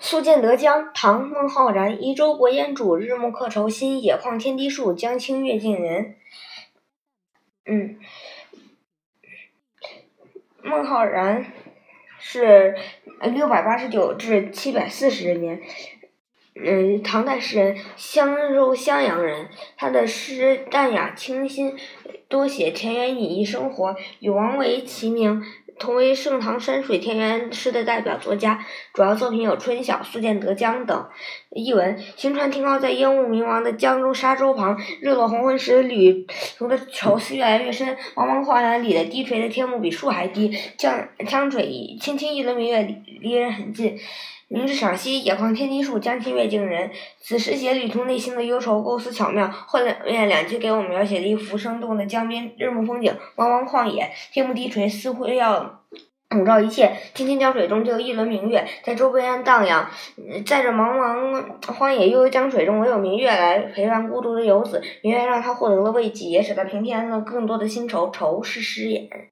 宿建德江，唐·孟浩然。移舟泊烟渚，日暮客愁新。野旷天低树，江清月近人。嗯，孟浩然是六百八十九至七百四十年，嗯，唐代诗人，襄州襄阳人。他的诗淡雅清新，多写田园隐逸生活，与王维齐名。同为盛唐山水田园诗的代表作家，主要作品有《春晓》《宿建德江》等。译文：行船停靠在烟雾迷茫的江中沙洲旁，日落黄昏时，旅途的愁思越来越深。茫茫浩然里的低垂的天幕比树还低，江江水轻轻一轮明月，离人很近。明日赏析，野旷天低树，江清月近人。此诗写旅途内心的忧愁，构思巧妙。后面两句给我们描写了一幅生动的江边日暮风景，茫茫旷野，天幕低垂，似乎要笼罩一切。清清江水中就有一轮明月，在周边荡漾。在这茫茫荒野悠悠江水中，唯有明月来陪伴孤独的游子。明月让他获得了慰藉，也使他平添了更多的新愁。愁是诗眼。